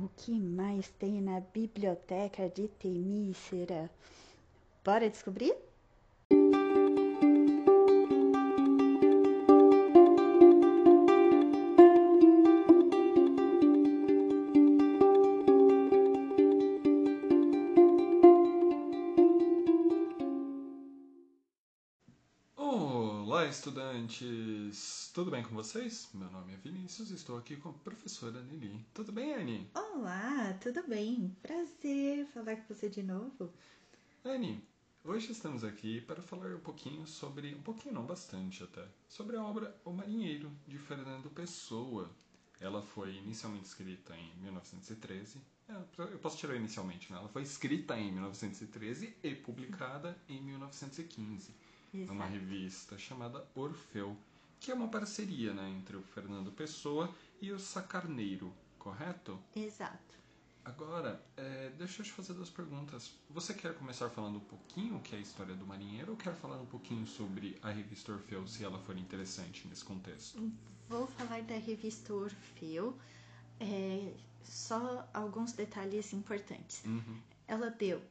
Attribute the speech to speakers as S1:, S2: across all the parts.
S1: O que mais tem na biblioteca de Temícera? Bora descobrir?
S2: Estudantes! Tudo bem com vocês? Meu nome é Vinícius e estou aqui com a professora Nelly. Tudo bem, Anne?
S1: Olá, tudo bem? Prazer falar com você de novo.
S2: Anne, hoje estamos aqui para falar um pouquinho sobre, um pouquinho não, bastante até, sobre a obra O Marinheiro, de Fernando Pessoa. Ela foi inicialmente escrita em 1913. É, eu posso tirar inicialmente, né? Ela foi escrita em 1913 e publicada em 1915 numa
S1: Exato.
S2: revista chamada Orfeu, que é uma parceria né, entre o Fernando Pessoa e o Sacarneiro, correto?
S1: Exato.
S2: Agora, é, deixa eu te fazer duas perguntas. Você quer começar falando um pouquinho o que é a história do marinheiro ou quer falar um pouquinho sobre a revista Orfeu, se ela for interessante nesse contexto?
S1: Vou falar da revista Orfeu, é, só alguns detalhes importantes.
S2: Uhum,
S1: Ela deu,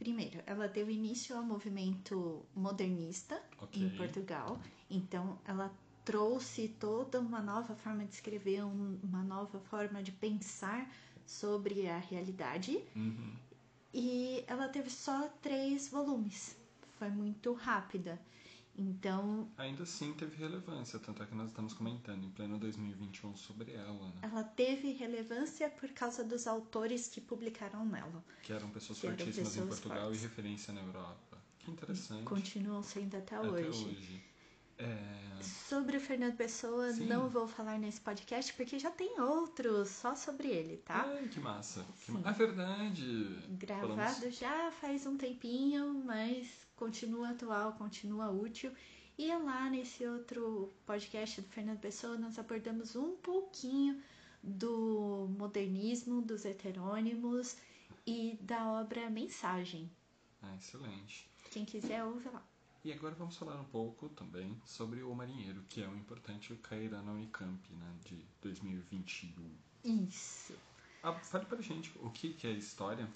S1: primeiro, ela deu início ao movimento modernista
S2: Ok.
S1: em Portugal. Então, ela trouxe toda uma nova forma de escrever, um- uma nova forma de pensar sobre a realidade.
S2: uhum.
S1: E ela teve só três volumes. Foi muito rápida. Então,
S2: Ainda assim teve relevância, tanto é que nós estamos comentando em pleno 2021 sobre ela, né?
S1: ela teve relevância por causa dos autores que publicaram nela.
S2: Que eram pessoas
S1: Que eram
S2: fortíssimas em
S1: pessoas
S2: Portugal
S1: fortes.
S2: e referência na Europa. Que interessante.
S1: Continuam sendo até,
S2: Até
S1: hoje.
S2: hoje. É,
S1: Sobre o Fernando Pessoa,
S2: Sim.
S1: não vou falar nesse podcast porque já tem outros só sobre ele, tá?
S2: Ai, que massa. Que ma... É verdade.
S1: Gravado
S2: Falamos-
S1: já faz um tempinho, mas continua atual, continua útil. E é lá nesse outro podcast do Fernando Pessoa, nós abordamos um pouquinho do modernismo, dos heterônimos e da obra Mensagem.
S2: Ah, excelente.
S1: Quem quiser, ouve lá.
S2: E agora vamos falar um pouco também sobre O Marinheiro, que é um importante cairá na Unicamp, né, de 2021.
S1: Isso.
S2: Ah, fale pra gente o que, que é a história.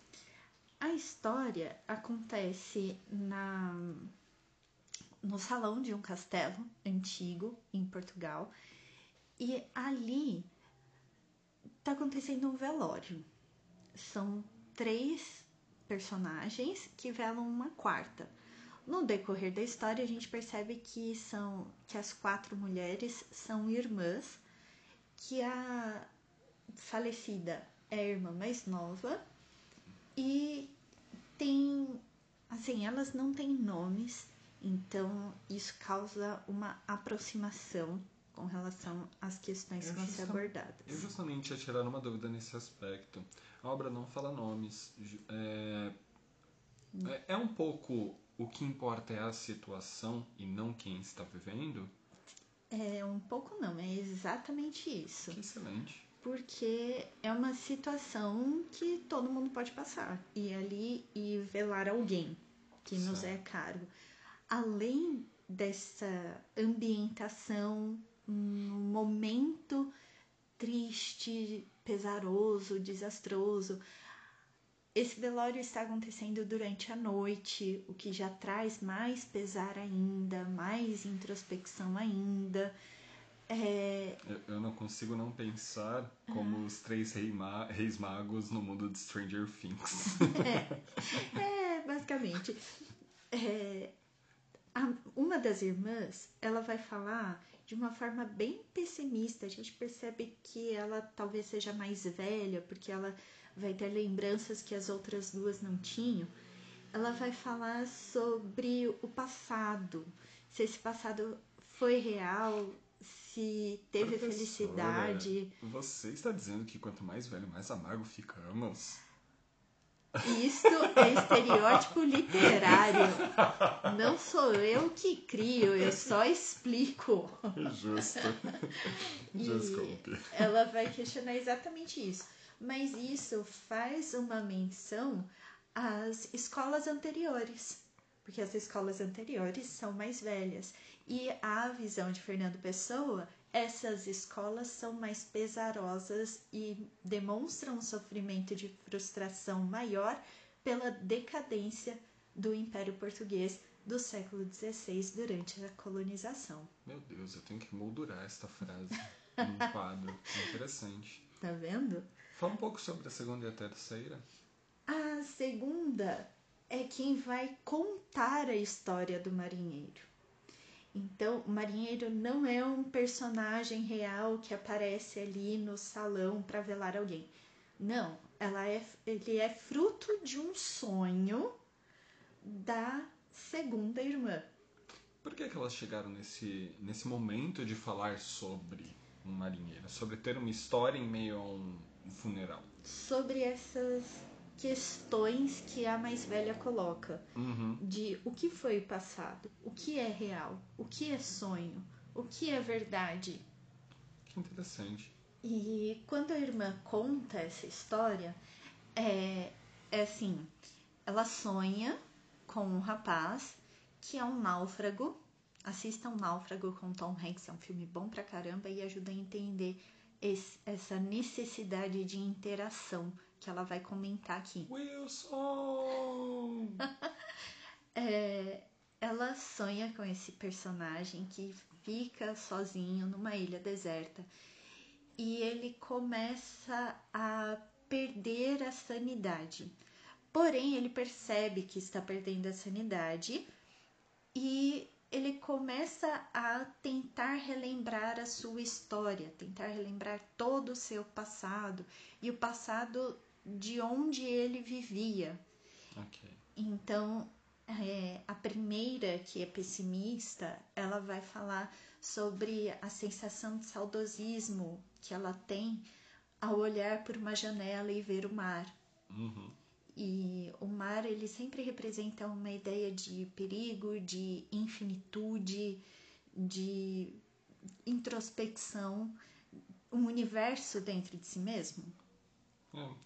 S1: A história acontece na no salão de um castelo antigo em Portugal e ali tá acontecendo um velório. São três personagens que velam uma quarta. No decorrer da história a gente percebe que são que as quatro mulheres são irmãs, que a falecida é a irmã mais nova e tem. Assim, elas não têm nomes, então isso causa uma aproximação com relação às questões
S2: Eu
S1: que vão ser abordadas.
S2: Eu justamente ia tirar uma dúvida nesse aspecto. A obra não fala nomes. É, é, é um pouco o que importa é a situação e não quem está vivendo.
S1: É um pouco não, é exatamente isso.
S2: Que excelente.
S1: Porque é uma situação que todo mundo pode passar. E ali e velar alguém que nos é
S2: Certo.
S1: caro. Além dessa ambientação, um momento triste, pesaroso, desastroso. Esse velório está acontecendo durante a noite, o que já traz mais pesar ainda, mais introspecção ainda. É,
S2: Eu, eu não consigo não pensar como os três rei ma- reis magos no mundo de Stranger Things.
S1: É, basicamente. É, a- uma das irmãs, ela vai falar de uma forma bem pessimista. A gente percebe que ela talvez seja mais velha, porque ela vai ter lembranças que as outras duas não tinham. Ela vai falar sobre o passado, se esse passado foi real, se teve
S2: Professora,
S1: felicidade.
S2: Você está dizendo que quanto mais velho, mais amargo ficamos?
S1: Isso é estereótipo literário. Não sou eu que crio, eu só explico.
S2: Justo. Desculpe.
S1: ela vai questionar exatamente isso. Mas isso faz uma menção às escolas anteriores. Porque as escolas anteriores são mais velhas. E a visão de Fernando Pessoa essas escolas são mais pesarosas e demonstram um sofrimento de frustração maior pela decadência do Império Português do século XVI durante a colonização.
S2: Meu Deus, eu tenho que moldurar esta frase num quadro. Interessante.
S1: Tá vendo?
S2: Fala um pouco sobre a segunda e a terceira.
S1: A segunda é quem vai contar a história do marinheiro. Então, o marinheiro não é um personagem real que aparece ali no salão para velar alguém. Não, ela é, ele é fruto de um sonho da segunda irmã.
S2: Por que, que elas chegaram nesse, nesse momento de falar sobre um marinheiro? Sobre ter uma história em meio a um funeral?
S1: Sobre essas questões que a mais velha coloca
S2: Uhum.
S1: de o que foi o passado, o que é real, o que é sonho, o que é verdade.
S2: Que interessante.
S1: E quando a irmã conta essa história, é, é assim: ela sonha com um rapaz que é um náufrago. Assista um náufrago com Tom Hanks, é um filme bom pra caramba e ajuda a entender esse- essa necessidade de interação que ela vai comentar aqui.
S2: Wilson!
S1: É, ela sonha com esse personagem que fica sozinho numa ilha deserta e ele começa a perder a sanidade. Porém, ele percebe que está perdendo a sanidade e ele começa a tentar relembrar a sua história, tentar relembrar todo o seu passado e o passado de onde ele vivia.
S2: ok.
S1: Então, é, a primeira, que é pessimista, ela vai falar sobre a sensação de saudosismo que ela tem ao olhar por uma janela e ver o mar.
S2: Uhum.
S1: E o mar, ele sempre representa uma ideia de perigo, de infinitude, de introspecção, um universo dentro de si mesmo.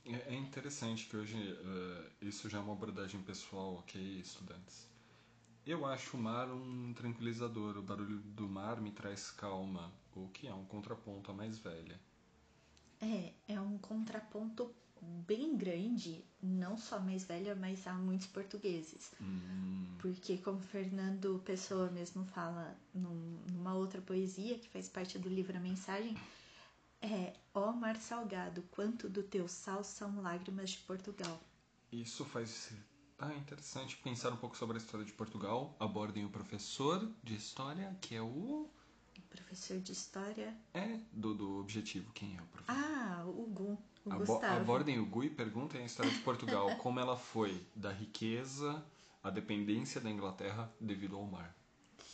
S2: É, é interessante que hoje eh, isso já é uma abordagem pessoal, ok, estudantes. Eu acho o mar um tranquilizador. O barulho do mar me traz calma, o que é um contraponto à mais velha.
S1: É, é um contraponto bem grande, não só mais velha, mas há muitos portugueses.
S2: Hum,
S1: Porque, como Fernando Pessoa mesmo fala num- numa outra poesia que faz parte do livro A Mensagem, é Ó mar salgado, quanto do teu sal são lágrimas de Portugal.
S2: isso faz. Ah, interessante pensar um pouco sobre a história de Portugal. Abordem o professor de história, que é o.
S1: Professor de História.
S2: É do, do objetivo. Quem é o professor?
S1: Ah, o Gu, o
S2: Abo-
S1: Gustavo.
S2: abordem o Gu e perguntem a história de Portugal, como ela foi da riqueza à dependência da Inglaterra devido ao mar.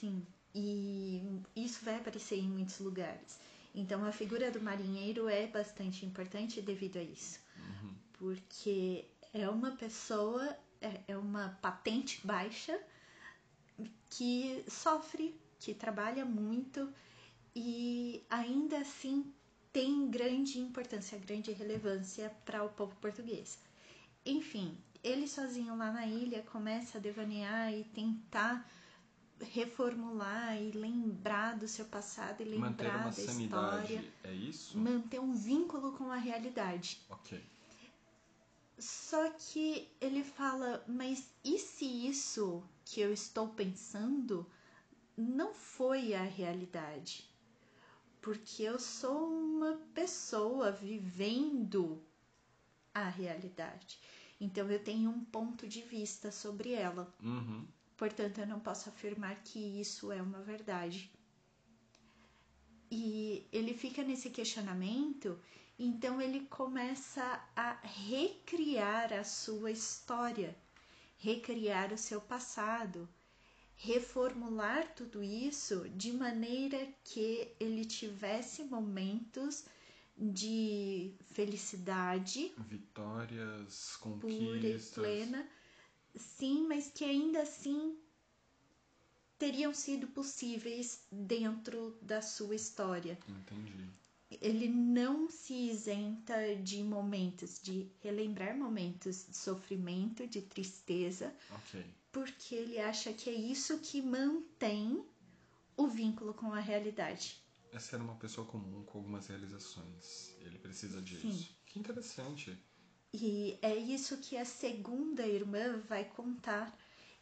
S1: Sim, e isso vai aparecer em muitos lugares. Então a figura do marinheiro é bastante importante devido a isso. Porque é uma pessoa, é, é uma patente baixa que sofre, que trabalha muito e ainda assim tem grande importância, grande relevância para o povo português. Enfim, ele sozinho lá na ilha começa a devanear e tentar reformular e lembrar do seu passado e
S2: Manter
S1: lembrar
S2: uma
S1: da
S2: sanidade,
S1: história,
S2: é isso?
S1: manter um vínculo com a realidade.
S2: Ok.
S1: Só que ele fala, mas e se isso que eu estou pensando não foi a realidade? Porque eu sou uma pessoa vivendo a realidade. Então eu tenho um ponto de vista sobre ela.
S2: Uhum.
S1: Portanto, eu não posso afirmar que isso é uma verdade. E ele fica nesse questionamento, então ele começa a recriar a sua história, recriar o seu passado, reformular tudo isso de maneira que ele tivesse momentos de felicidade
S2: Vitórias,
S1: pura e
S2: conquistas.
S1: plena, sim, mas que ainda assim teriam sido possíveis dentro da sua história.
S2: Entendi.
S1: Ele não se isenta de momentos, de relembrar momentos de sofrimento, de tristeza,
S2: Ok.
S1: porque ele acha que é isso que mantém o vínculo com a realidade.
S2: é ser uma pessoa comum com algumas realizações. Ele precisa disso.
S1: Sim.
S2: Que interessante.
S1: E é isso que a segunda irmã vai contar.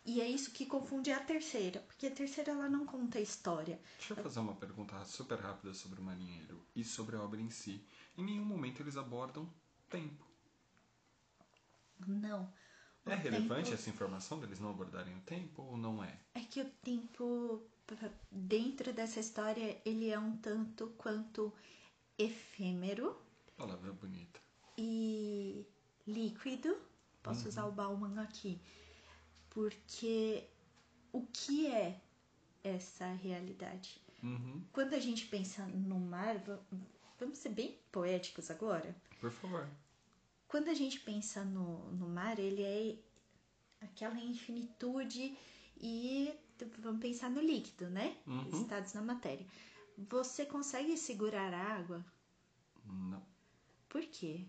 S1: E é isso que confunde a terceira, porque a terceira ela não conta a história.
S2: Deixa eu fazer uma pergunta super rápida sobre o marinheiro e sobre a obra em si. Em nenhum momento eles abordam tempo.
S1: Não. O
S2: É relevante
S1: tempo-
S2: essa informação deles não abordarem o tempo ou não é?
S1: É que o tempo dentro dessa história ele é um tanto quanto efêmero
S2: Palavra bonita.
S1: e líquido. Posso usar o Bauman aqui. Porque o que é essa realidade?
S2: Uhum.
S1: Quando a gente pensa no mar, va- vamos ser bem poéticos agora.
S2: Por favor.
S1: Quando a gente pensa no, no mar, ele é aquela infinitude e vamos pensar no líquido, né?
S2: Uhum.
S1: Estados na matéria. Você consegue segurar a água?
S2: Não.
S1: Por quê?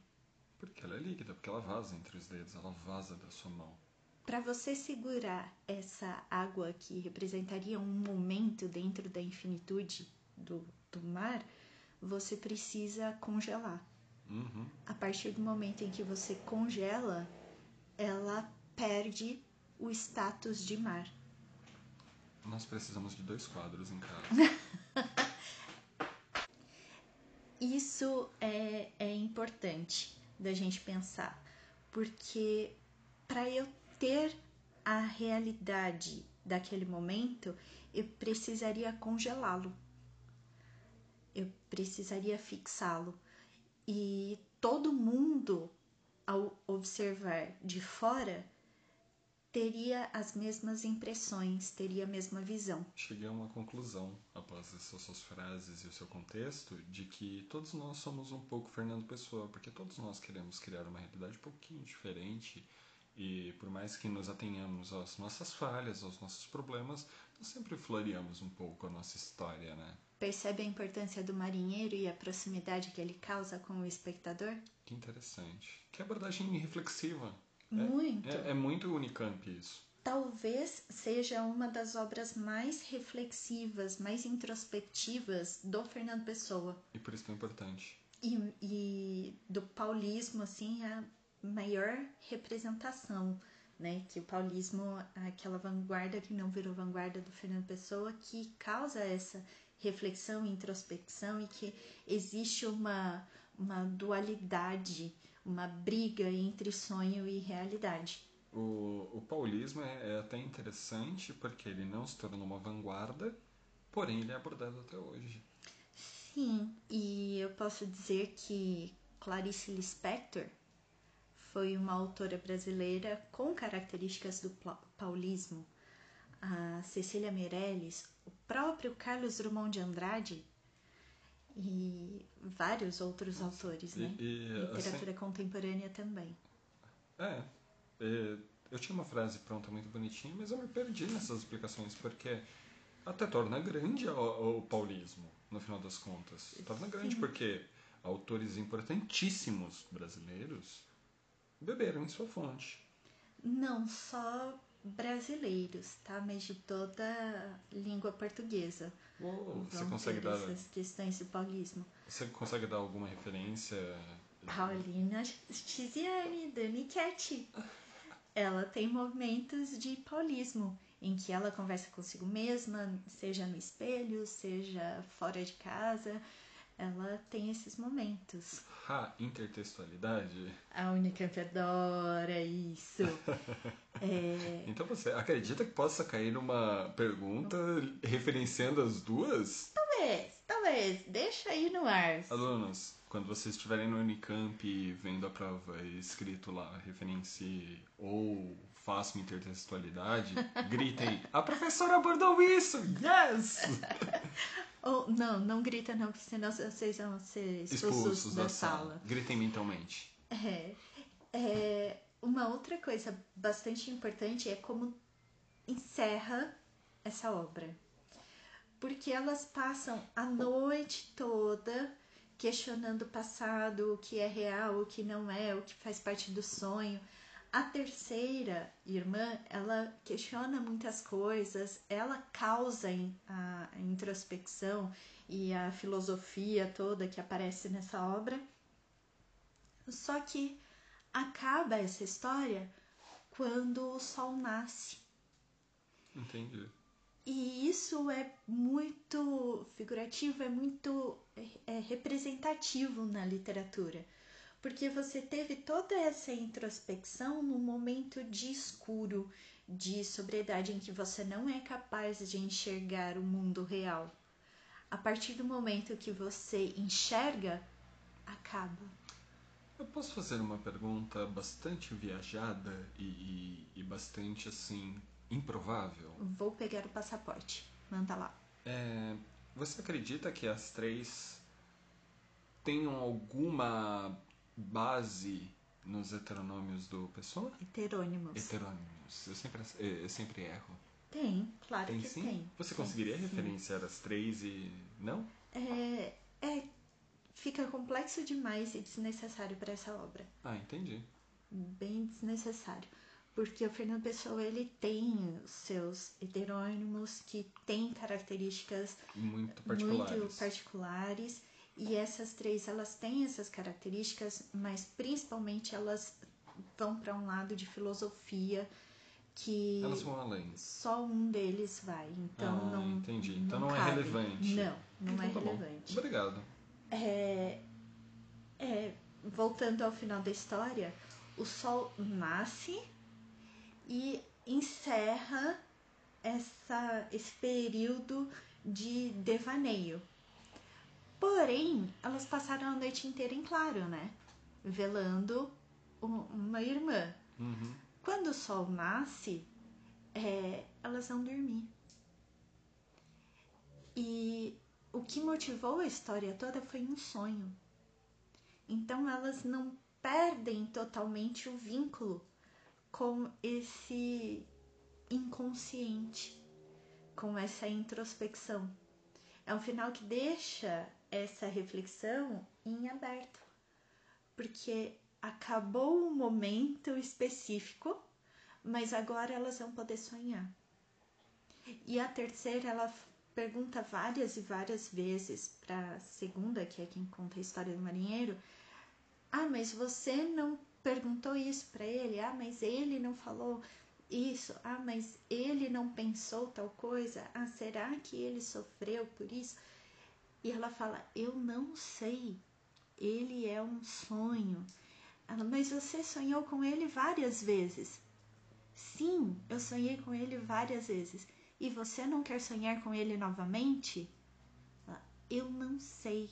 S2: Porque ela é líquida, porque ela vaza entre os dedos, ela vaza da sua mão.
S1: Para você segurar essa água que representaria um momento dentro da infinitude do, do mar, você precisa congelar.
S2: Uhum.
S1: A partir do momento em que você congela, ela perde o status de mar.
S2: Nós precisamos de dois quadros em casa.
S1: Isso é, é importante da gente pensar, porque para eu ter a realidade daquele momento, eu precisaria congelá-lo, eu precisaria fixá-lo. E todo mundo, ao observar de fora, teria as mesmas impressões, teria a mesma visão.
S2: Cheguei a uma conclusão, após essas suas frases e o seu contexto, de que todos nós somos um pouco Fernando Pessoa, porque todos nós queremos criar uma realidade um pouquinho diferente e por mais que nos atenhamos às nossas falhas, aos nossos problemas, nós sempre floreamos um pouco a nossa história, né?
S1: Percebe a importância do marinheiro e a proximidade que ele causa com o espectador?
S2: Que interessante. Que abordagem reflexiva. É-
S1: Muito.
S2: É, é muito Unicamp isso.
S1: Talvez seja uma das obras mais reflexivas, mais introspectivas do Fernando Pessoa.
S2: E por isso tão importante.
S1: E, e do paulismo, assim, a maior representação, né? Que o paulismo, aquela vanguarda que não virou vanguarda do Fernando Pessoa, que causa essa reflexão e introspecção e que existe uma, uma dualidade, uma briga entre sonho e realidade.
S2: O, o paulismo é, é até interessante porque ele não se tornou uma vanguarda, porém ele é abordado até hoje.
S1: Sim, e eu posso dizer que Clarice Lispector foi uma autora brasileira com características do paulismo. A Cecília Meirelles, o próprio Carlos Drummond de Andrade e vários outros autores,
S2: E,
S1: né?
S2: e, assim,
S1: Literatura contemporânea também.
S2: é, é, eu tinha uma frase pronta muito bonitinha, mas eu me perdi nessas explicações porque até torna grande o, o paulismo, no final das contas. Torna grande porque autores importantíssimos brasileiros beberam em sua fonte.
S1: Não só brasileiros, tá? Mas de toda língua portuguesa.
S2: Uou, você
S1: vão
S2: consegue dar,
S1: essas questões do paulismo.
S2: você consegue dar alguma referência?
S1: Paulina Tiziane, Dani Cat. Ela tem momentos de paulismo, em que ela conversa consigo mesma, seja no espelho, seja fora de casa. Ela tem esses momentos.
S2: Ha, intertextualidade?
S1: A Unicamp adora isso. É,
S2: Então você acredita que possa cair numa pergunta referenciando as duas?
S1: talvez, talvez, deixa aí no ar.
S2: Alunos, quando vocês estiverem no Unicamp vendo a prova escrito lá, referencie ou uma intertextualidade, gritem, a professora abordou isso! Yes!
S1: Ou, não, não grita não, porque senão vocês vão ser expulsos,
S2: Expulsos
S1: da,
S2: da
S1: sala.
S2: sala. Gritem mentalmente.
S1: É, é, uma outra coisa bastante importante é como encerra essa obra. Porque elas passam a noite toda questionando o passado, o que é real, o que não é, o que faz parte do sonho. A terceira irmã, ela questiona muitas coisas, ela causa a introspecção e a filosofia toda que aparece nessa obra. Só que acaba essa história quando o sol nasce.
S2: Entendi.
S1: E isso é muito figurativo, é muito é, representativo na literatura. Porque você teve toda essa introspecção no momento de escuro, de sobriedade, em que você não é capaz de enxergar o mundo real. A partir do momento que você enxerga, acaba.
S2: Eu posso fazer uma pergunta bastante viajada e, e, e bastante assim improvável?
S1: Vou pegar o passaporte. Manda lá.
S2: É, você acredita que as três tenham alguma base nos heteronômios do Pessoa?
S1: Heterônimos.
S2: Heterônimos. Eu sempre, eu sempre erro.
S1: Tem, claro
S2: tem
S1: que
S2: sim?
S1: tem.
S2: Você
S1: tem,
S2: conseguiria
S1: sim.
S2: referenciar as três e. não?
S1: É, é. Fica complexo demais e desnecessário para essa obra.
S2: Ah, entendi.
S1: Bem desnecessário. Porque o Fernando Pessoa ele tem seus heterônimos que têm características
S2: muito particulares.
S1: muito particulares e essas três elas têm essas características, mas principalmente elas vão para um lado de filosofia que
S2: elas vão além.
S1: Só um deles vai, então
S2: ah,
S1: não.
S2: Entendi. Então não,
S1: não
S2: é relevante.
S1: Não, não
S2: então,
S1: é
S2: tá
S1: relevante.
S2: Bom. Obrigado.
S1: É, é, voltando ao final da história, o sol nasce e encerra essa, esse período de devaneio. Porém, elas passaram a noite inteira em claro, né? Velando uma irmã.
S2: Uhum.
S1: Quando o sol nasce, é, elas vão dormir. E o que motivou a história toda foi um sonho. Então elas não perdem totalmente o vínculo com esse inconsciente, com essa introspecção. É um final que deixa essa reflexão em aberto, porque acabou um momento específico, mas agora elas vão poder sonhar. E a terceira, ela pergunta várias e várias vezes para a segunda, que é quem conta a história do marinheiro: Ah, mas você não perguntou isso para ele? Ah, mas ele não falou isso? Ah, mas ele não pensou tal coisa? Ah, será que ele sofreu por isso? E ela fala: Eu não sei. Ele é um sonho. Ela, mas você sonhou com ele várias vezes. Sim, eu sonhei com ele várias vezes. E você não quer sonhar com ele novamente? Ela, eu não sei.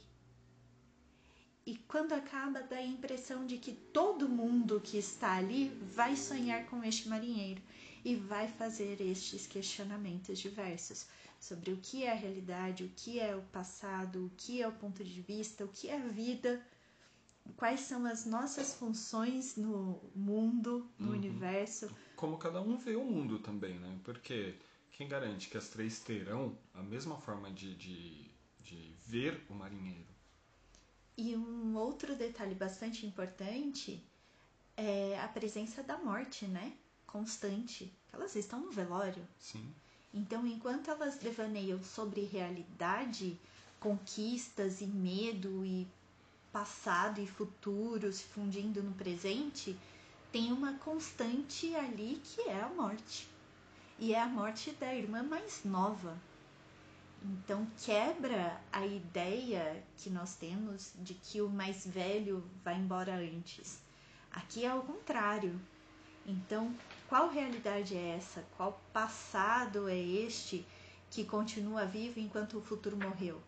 S1: E quando acaba, dá a impressão de que todo mundo que está ali vai sonhar com este marinheiro e vai fazer estes questionamentos diversos sobre o que é a realidade, o que é o passado, o que é o ponto de vista, o que é a vida, quais são as nossas funções no mundo, no
S2: Uhum.
S1: universo.
S2: Como cada um vê o mundo também, né? Porque quem garante que as três terão a mesma forma de, de, de ver o marinheiro?
S1: E um outro detalhe bastante importante é a presença da morte, né? Constante. Elas estão no velório.
S2: Sim.
S1: Então, enquanto elas devaneiam sobre realidade, conquistas e medo e passado e futuro se fundindo no presente, tem uma constante ali que é a morte. E é a morte da irmã mais nova. Então quebra a ideia que nós temos de que o mais velho vai embora antes. Aqui é ao contrário. Então, qual realidade é essa? Qual passado é este que continua vivo enquanto o futuro morreu?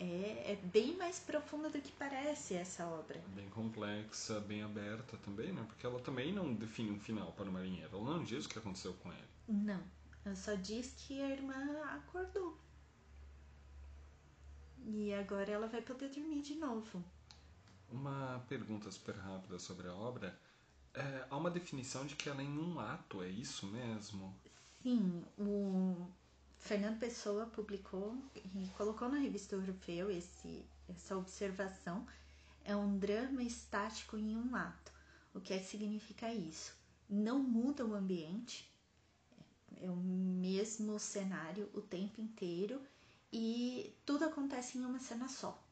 S1: É, é bem mais profunda do que parece essa obra.
S2: Bem complexa, bem aberta também, né? Porque ela também não define um final para o marinheiro. Ela não diz o que aconteceu com ele.
S1: Não, ela só diz que a irmã acordou. E agora ela vai poder dormir de novo.
S2: Uma pergunta super rápida sobre a obra. É, há uma definição de que ela é em um ato, é isso mesmo?
S1: Sim, o Fernando Pessoa publicou e colocou na revista Orfeu esse, essa observação. É um drama estático em um ato. O que é que significa isso? Não muda o ambiente, É o mesmo cenário o tempo inteiro e tudo acontece em uma cena só.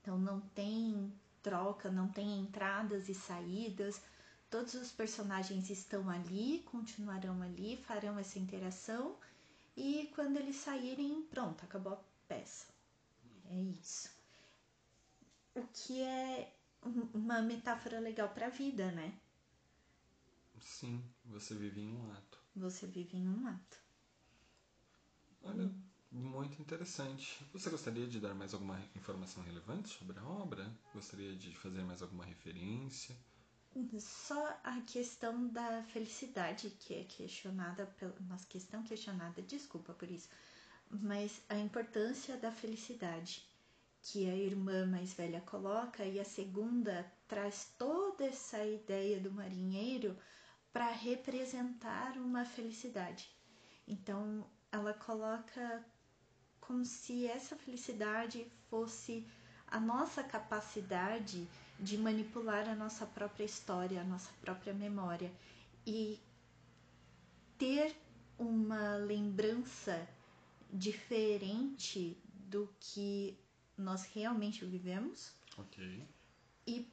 S1: Então não tem troca, não tem entradas e saídas. Todos os personagens estão ali, continuarão ali, farão essa interação e quando eles saírem, pronto, acabou a peça. É isso. O que é uma metáfora legal para a vida, né?
S2: Sim, você vive em um ato.
S1: Você vive em um ato.
S2: Olha, muito interessante. Você gostaria de dar mais alguma informação relevante sobre a obra? Gostaria de fazer mais alguma referência?
S1: Só a questão da felicidade que é questionada, uma questão questionada, desculpa por isso, mas a importância da felicidade que a irmã mais velha coloca e a segunda traz toda essa ideia do marinheiro para representar uma felicidade. Então, ela coloca como se essa felicidade fosse a nossa capacidade de manipular a nossa própria história, a nossa própria memória e ter uma lembrança diferente do que nós realmente vivemos.
S2: Ok.
S1: E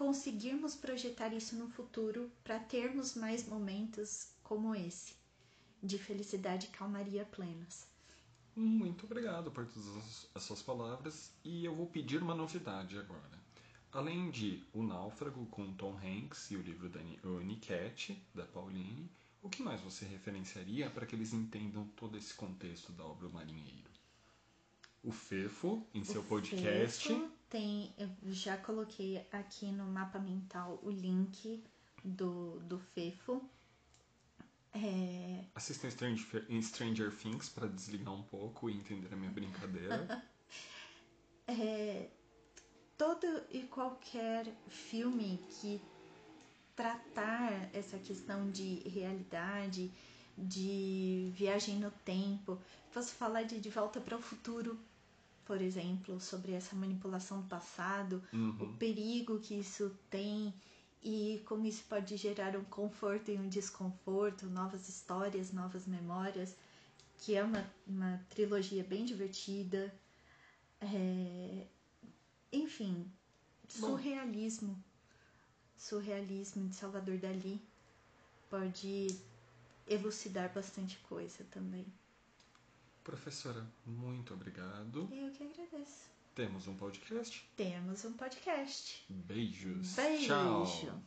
S1: conseguirmos projetar isso no futuro para termos mais momentos como esse, de felicidade e calmaria plenas.
S2: Muito obrigado por todas as suas palavras e eu vou pedir uma novidade agora. Além de O Náufrago com Tom Hanks e o livro da Niket, da Pauline, o que mais você referenciaria para que eles entendam todo esse contexto da obra O Marinheiro? O Fefo, em o seu podcast. Fefo
S1: tem, eu já coloquei aqui no mapa mental o link do, do Fefo. É...
S2: Assista Stranger, em Stranger Things para desligar um pouco e entender a minha brincadeira.
S1: é, todo e qualquer filme que tratar essa questão de realidade, de viagem no tempo, posso falar de De Volta para o Futuro, por exemplo, sobre essa manipulação do passado,
S2: uhum.
S1: o perigo que isso tem e como isso pode gerar um conforto e um desconforto, novas histórias, novas memórias, que é uma, uma trilogia bem divertida. É... Enfim, surrealismo. Bom. Surrealismo de Salvador Dali pode elucidar bastante coisa também.
S2: Professora, muito obrigado.
S1: Eu que agradeço.
S2: Temos um podcast?
S1: Temos um podcast.
S2: Beijos.
S1: Beijo.
S2: Tchau.